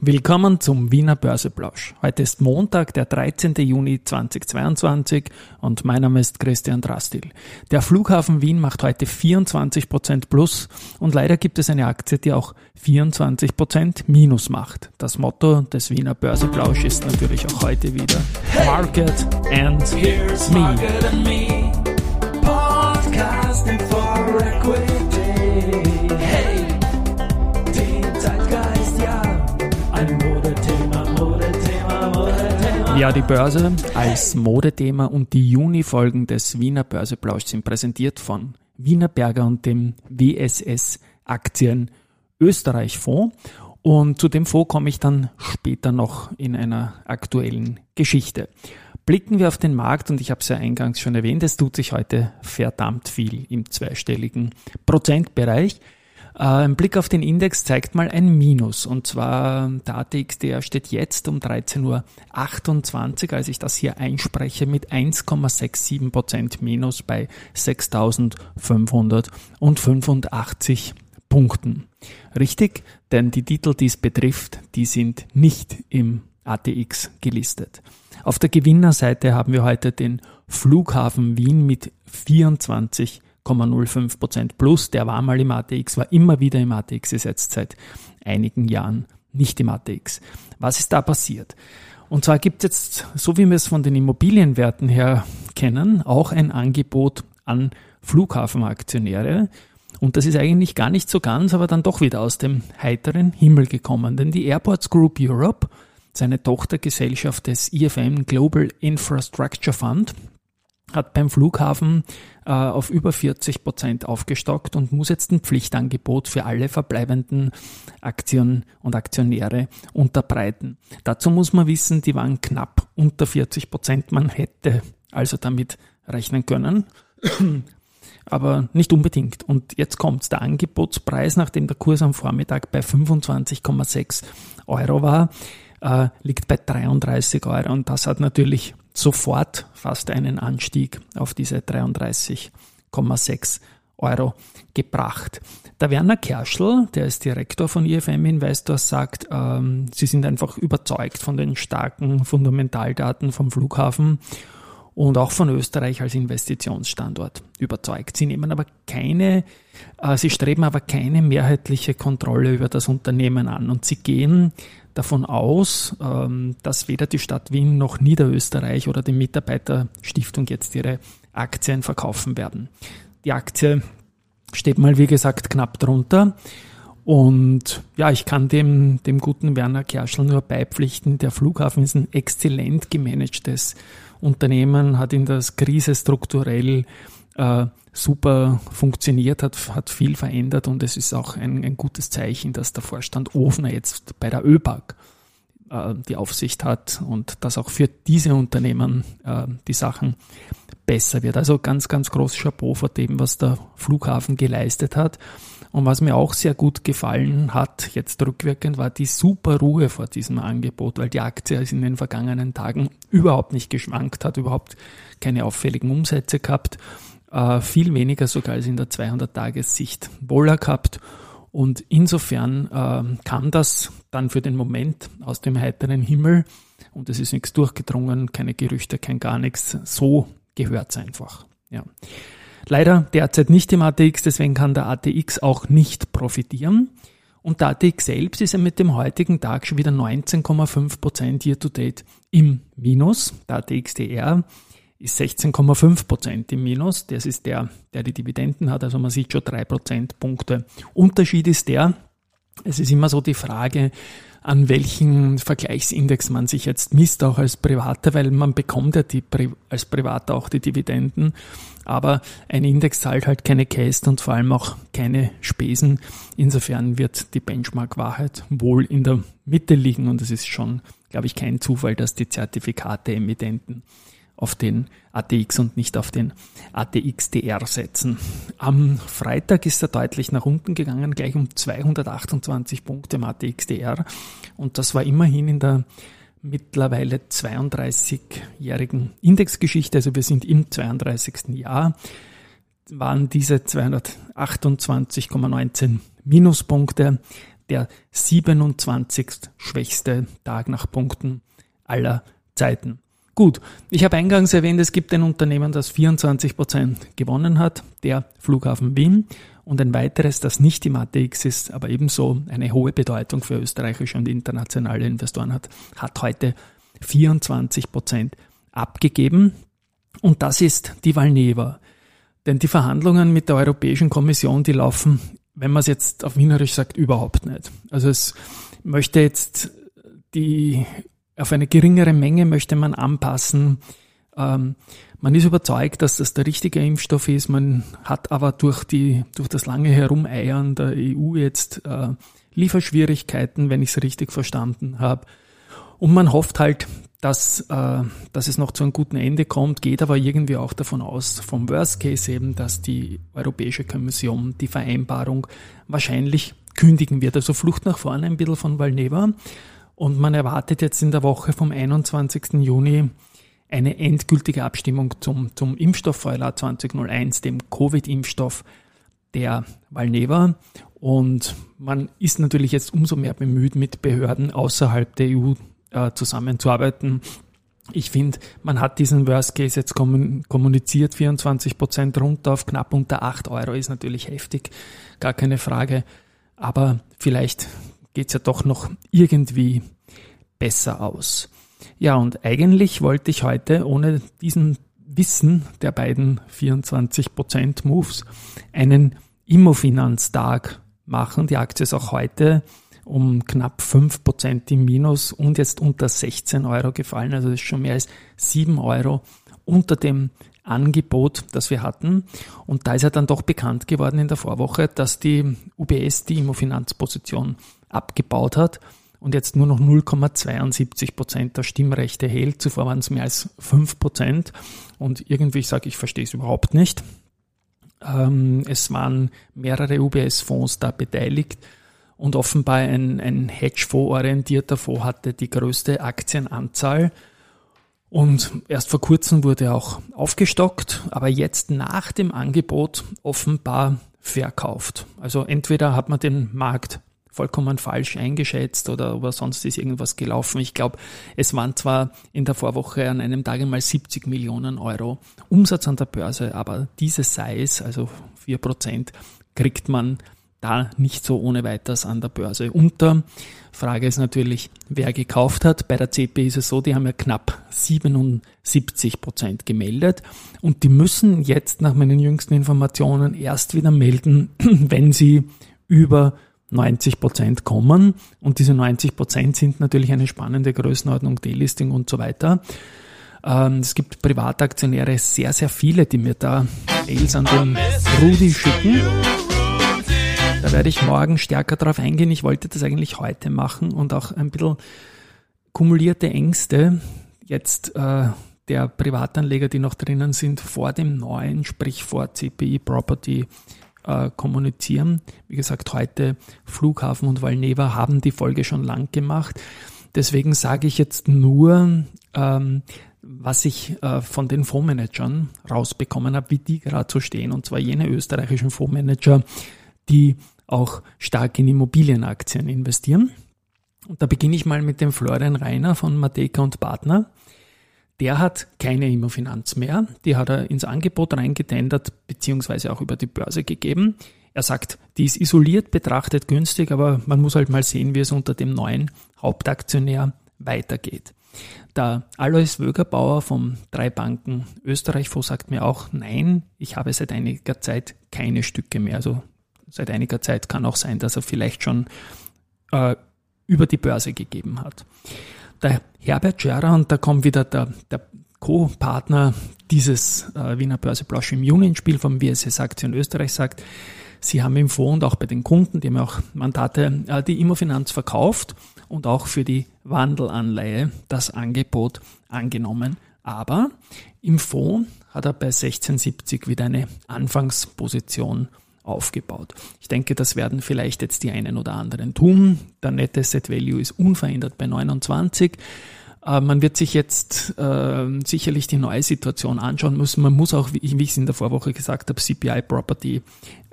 Willkommen zum Wiener Börseplausch. Heute ist Montag, der 13. Juni 2022 und mein Name ist Christian Drastil. Der Flughafen Wien macht heute 24% plus und leider gibt es eine Aktie, die auch 24% minus macht. Das Motto des Wiener Börseplausch ist natürlich auch heute wieder Market and Here's Me. Market and Me. Die Börse als Modethema und die Juni-Folgen des Wiener Börseplausch sind präsentiert von Wiener Berger und dem WSS Aktien Österreich Fonds. Und zu dem Fonds komme ich dann später noch in einer aktuellen Geschichte. Blicken wir auf den Markt und ich habe es ja eingangs schon erwähnt, es tut sich heute verdammt viel im zweistelligen Prozentbereich. Äh, ein Blick auf den Index zeigt mal ein Minus. Und zwar ähm, der ATX, der steht jetzt um 13.28 Uhr, als ich das hier einspreche, mit 1,67 Prozent Minus bei 6.585 Punkten. Richtig, denn die Titel, die es betrifft, die sind nicht im ATX gelistet. Auf der Gewinnerseite haben wir heute den Flughafen Wien mit 24 0,05% plus. Der war mal im ATX, war immer wieder im ATX, ist jetzt seit einigen Jahren nicht im ATX. Was ist da passiert? Und zwar gibt es jetzt, so wie wir es von den Immobilienwerten her kennen, auch ein Angebot an Flughafenaktionäre. Und das ist eigentlich gar nicht so ganz, aber dann doch wieder aus dem heiteren Himmel gekommen. Denn die Airports Group Europe, seine Tochtergesellschaft des IFM Global Infrastructure Fund, hat beim Flughafen äh, auf über 40 Prozent aufgestockt und muss jetzt ein Pflichtangebot für alle verbleibenden Aktien und Aktionäre unterbreiten. Dazu muss man wissen, die waren knapp unter 40 Prozent. Man hätte also damit rechnen können, aber nicht unbedingt. Und jetzt kommt's. Der Angebotspreis, nachdem der Kurs am Vormittag bei 25,6 Euro war, äh, liegt bei 33 Euro. Und das hat natürlich sofort fast einen Anstieg auf diese 33,6 Euro gebracht. Der Werner Kerschl, der ist Direktor von IFM Investors, sagt, ähm, sie sind einfach überzeugt von den starken Fundamentaldaten vom Flughafen und auch von Österreich als Investitionsstandort überzeugt. Sie nehmen aber keine, äh, sie streben aber keine mehrheitliche Kontrolle über das Unternehmen an und sie gehen davon aus, ähm, dass weder die Stadt Wien noch Niederösterreich oder die Mitarbeiterstiftung jetzt ihre Aktien verkaufen werden. Die Aktie steht mal, wie gesagt, knapp drunter. Und ja, ich kann dem, dem guten Werner Kerschl nur beipflichten. Der Flughafen ist ein exzellent gemanagtes Unternehmen, hat in der Krise strukturell äh, super funktioniert, hat, hat viel verändert und es ist auch ein, ein gutes Zeichen, dass der Vorstand Ofner jetzt bei der ÖBAG äh, die Aufsicht hat und dass auch für diese Unternehmen äh, die Sachen besser wird. Also ganz, ganz groß Chapeau vor dem, was der Flughafen geleistet hat. Und was mir auch sehr gut gefallen hat, jetzt rückwirkend, war die super Ruhe vor diesem Angebot, weil die Aktie in den vergangenen Tagen überhaupt nicht geschwankt hat, überhaupt keine auffälligen Umsätze gehabt, äh, viel weniger sogar als in der 200-Tages-Sicht Wohler gehabt. Und insofern äh, kann das dann für den Moment aus dem heiteren Himmel, und es ist nichts durchgedrungen, keine Gerüchte, kein gar nichts, so gehört einfach. Ja. Leider derzeit nicht im ATX, deswegen kann der ATX auch nicht profitieren. Und der ATX selbst ist ja mit dem heutigen Tag schon wieder 19,5% year to date im Minus. Der ATXDR ist 16,5% im Minus. Das ist der, der die Dividenden hat. Also man sieht schon drei Prozentpunkte. Unterschied ist der, es ist immer so die Frage, an welchen Vergleichsindex man sich jetzt misst, auch als Privater, weil man bekommt ja die, als Privater auch die Dividenden, aber ein Index zahlt halt keine Käst und vor allem auch keine Spesen. Insofern wird die Benchmark-Wahrheit wohl in der Mitte liegen und es ist schon, glaube ich, kein Zufall, dass die Zertifikate-Emittenten auf den ATX und nicht auf den ATXDR setzen. Am Freitag ist er deutlich nach unten gegangen, gleich um 228 Punkte im ATXDR. Und das war immerhin in der mittlerweile 32-jährigen Indexgeschichte, also wir sind im 32. Jahr, waren diese 228,19 Minuspunkte. der 27. schwächste Tag nach Punkten aller Zeiten. Gut, ich habe eingangs erwähnt, es gibt ein Unternehmen, das 24 Prozent gewonnen hat, der Flughafen Wien, und ein weiteres, das nicht im ATX ist, aber ebenso eine hohe Bedeutung für österreichische und internationale Investoren hat, hat heute 24 Prozent abgegeben. Und das ist die Valneva. Denn die Verhandlungen mit der Europäischen Kommission, die laufen, wenn man es jetzt auf Wienerisch sagt, überhaupt nicht. Also es möchte jetzt die, auf eine geringere Menge möchte man anpassen. Ähm, man ist überzeugt, dass das der richtige Impfstoff ist. Man hat aber durch die, durch das lange Herumeiern der EU jetzt äh, Lieferschwierigkeiten, wenn ich es richtig verstanden habe. Und man hofft halt, dass, äh, dass es noch zu einem guten Ende kommt, geht aber irgendwie auch davon aus, vom Worst Case eben, dass die Europäische Kommission die Vereinbarung wahrscheinlich kündigen wird. Also Flucht nach vorne ein bisschen von Valneva. Und man erwartet jetzt in der Woche vom 21. Juni eine endgültige Abstimmung zum, zum Impfstoff VLA 2001, dem Covid-Impfstoff der Valneva. Und man ist natürlich jetzt umso mehr bemüht, mit Behörden außerhalb der EU äh, zusammenzuarbeiten. Ich finde, man hat diesen Worst Case jetzt kommuniziert, 24 Prozent runter auf knapp unter 8 Euro ist natürlich heftig, gar keine Frage. Aber vielleicht geht's ja doch noch irgendwie besser aus. Ja, und eigentlich wollte ich heute ohne diesen Wissen der beiden 24 Prozent Moves einen Immofinanztag machen. Die Aktie ist auch heute um knapp 5% im Minus und jetzt unter 16 Euro gefallen. Also das ist schon mehr als 7 Euro unter dem Angebot, das wir hatten. Und da ist ja dann doch bekannt geworden in der Vorwoche, dass die UBS die Immofinanzposition abgebaut hat und jetzt nur noch 0,72 Prozent der Stimmrechte hält. Zuvor waren es mehr als 5 Prozent. Und irgendwie, ich sage, ich verstehe es überhaupt nicht. Ähm, es waren mehrere UBS-Fonds da beteiligt und offenbar ein, ein Hedgefonds-orientierter Fonds hatte die größte Aktienanzahl. Und erst vor kurzem wurde auch aufgestockt, aber jetzt nach dem Angebot offenbar verkauft. Also entweder hat man den Markt vollkommen falsch eingeschätzt oder, oder sonst ist irgendwas gelaufen. Ich glaube, es waren zwar in der Vorwoche an einem Tag einmal 70 Millionen Euro Umsatz an der Börse, aber diese Size, also 4 Prozent, kriegt man da nicht so ohne weiteres an der Börse unter. Frage ist natürlich, wer gekauft hat. Bei der CP ist es so, die haben ja knapp 77 Prozent gemeldet und die müssen jetzt nach meinen jüngsten Informationen erst wieder melden, wenn sie über 90 Prozent kommen. Und diese 90 Prozent sind natürlich eine spannende Größenordnung, Delisting und so weiter. Ähm, es gibt Privataktionäre, sehr, sehr viele, die mir da Mails an den Rudi schicken. Da werde ich morgen stärker drauf eingehen. Ich wollte das eigentlich heute machen und auch ein bisschen kumulierte Ängste jetzt äh, der Privatanleger, die noch drinnen sind, vor dem neuen, sprich vor CPI Property äh, kommunizieren. Wie gesagt, heute Flughafen und Valneva haben die Folge schon lang gemacht. Deswegen sage ich jetzt nur, ähm, was ich äh, von den Fondsmanagern rausbekommen habe, wie die gerade so stehen. Und zwar jene österreichischen Fondsmanager, die auch stark in Immobilienaktien investieren. Und da beginne ich mal mit dem Florian Reiner von Mateka und Partner. Der hat keine Immofinanz mehr. Die hat er ins Angebot reingetendert, beziehungsweise auch über die Börse gegeben. Er sagt, die ist isoliert betrachtet günstig, aber man muss halt mal sehen, wie es unter dem neuen Hauptaktionär weitergeht. Der Alois Wögerbauer vom Drei Banken Österreich Fonds sagt mir auch, nein, ich habe seit einiger Zeit keine Stücke mehr. Also seit einiger Zeit kann auch sein, dass er vielleicht schon äh, über die Börse gegeben hat. Der Herbert Scherer, und da kommt wieder der, der Co-Partner dieses äh, Wiener Börseplausch im Juni ins Spiel vom WSS Aktien Österreich sagt, sie haben im Fonds und auch bei den Kunden, die haben auch Mandate, äh, die Immofinanz verkauft und auch für die Wandelanleihe das Angebot angenommen. Aber im Fonds hat er bei 1670 wieder eine Anfangsposition aufgebaut. Ich denke, das werden vielleicht jetzt die einen oder anderen tun. Der Net Asset Value ist unverändert bei 29. Äh, man wird sich jetzt äh, sicherlich die neue Situation anschauen müssen. Man muss auch, wie ich es in der Vorwoche gesagt habe, CPI Property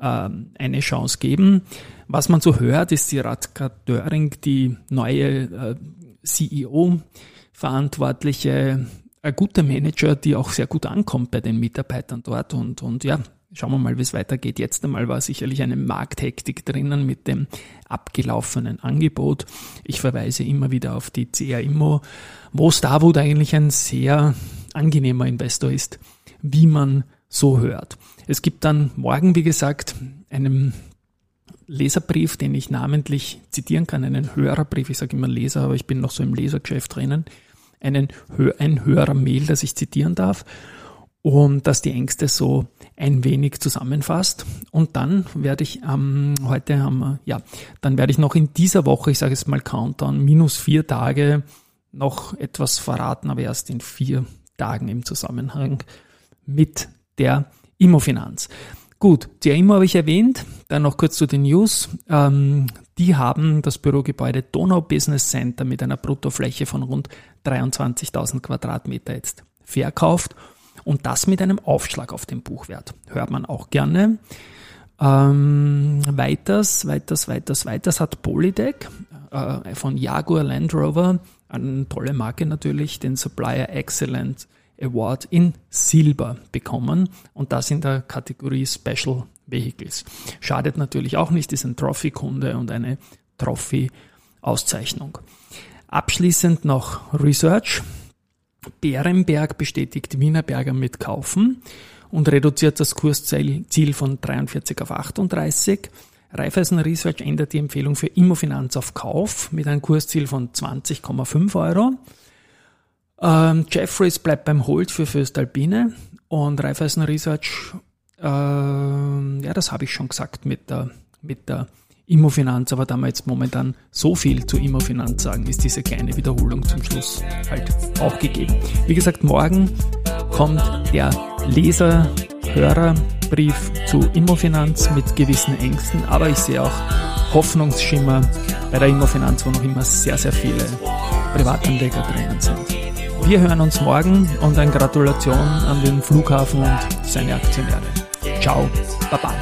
ähm, eine Chance geben. Was man so hört, ist die Radka Döring, die neue äh, CEO-Verantwortliche, ein guter Manager, die auch sehr gut ankommt bei den Mitarbeitern dort und, und ja, schauen wir mal, wie es weitergeht. Jetzt einmal war sicherlich eine Markthektik drinnen mit dem abgelaufenen Angebot. Ich verweise immer wieder auf die CA Immo, wo Starwood eigentlich ein sehr angenehmer Investor ist, wie man so hört. Es gibt dann morgen, wie gesagt, einen Leserbrief, den ich namentlich zitieren kann, einen Hörerbrief, ich sage immer Leser, aber ich bin noch so im Lesergeschäft drinnen, einen, ein Hörermail, das ich zitieren darf und dass die Ängste so ein wenig zusammenfasst. Und dann werde ich ähm, heute haben ja, dann werde ich noch in dieser Woche, ich sage jetzt mal Countdown, minus vier Tage noch etwas verraten, aber erst in vier Tagen im Zusammenhang mit der Immofinanz. Gut, die Immo habe ich erwähnt. Dann noch kurz zu den News. Ähm, die haben das Bürogebäude Donau Business Center mit einer Bruttofläche von rund 23.000 Quadratmeter jetzt verkauft und das mit einem Aufschlag auf den Buchwert. Hört man auch gerne. Ähm, weiters, weiters, weiters, weiters hat Polydeck äh, von Jaguar Land Rover, eine tolle Marke natürlich, den Supplier Excellent Award in Silber bekommen und das in der Kategorie Special Vehicles. Schadet natürlich auch nicht, ist ein Trophy-Kunde und eine Trophy-Auszeichnung. Abschließend noch Research. Bärenberg bestätigt Wienerberger mit Kaufen und reduziert das Kursziel von 43 auf 38. Raiffeisen Research ändert die Empfehlung für Immofinanz auf Kauf mit einem Kursziel von 20,5 Euro. Ähm, Jeffreys bleibt beim Hold für Föstalpine und Raiffeisen Research, ähm, ja, das habe ich schon gesagt mit der, mit der Immofinanz, aber da wir jetzt momentan so viel zu Immofinanz sagen, ist diese kleine Wiederholung zum Schluss halt auch gegeben. Wie gesagt, morgen kommt der Leser, Hörerbrief zu Immofinanz mit gewissen Ängsten, aber ich sehe auch Hoffnungsschimmer bei der Immofinanz, wo noch immer sehr, sehr viele Privatanleger drinnen sind. Wir hören uns morgen und eine Gratulation an den Flughafen und seine Aktionäre. Ciao, Baba.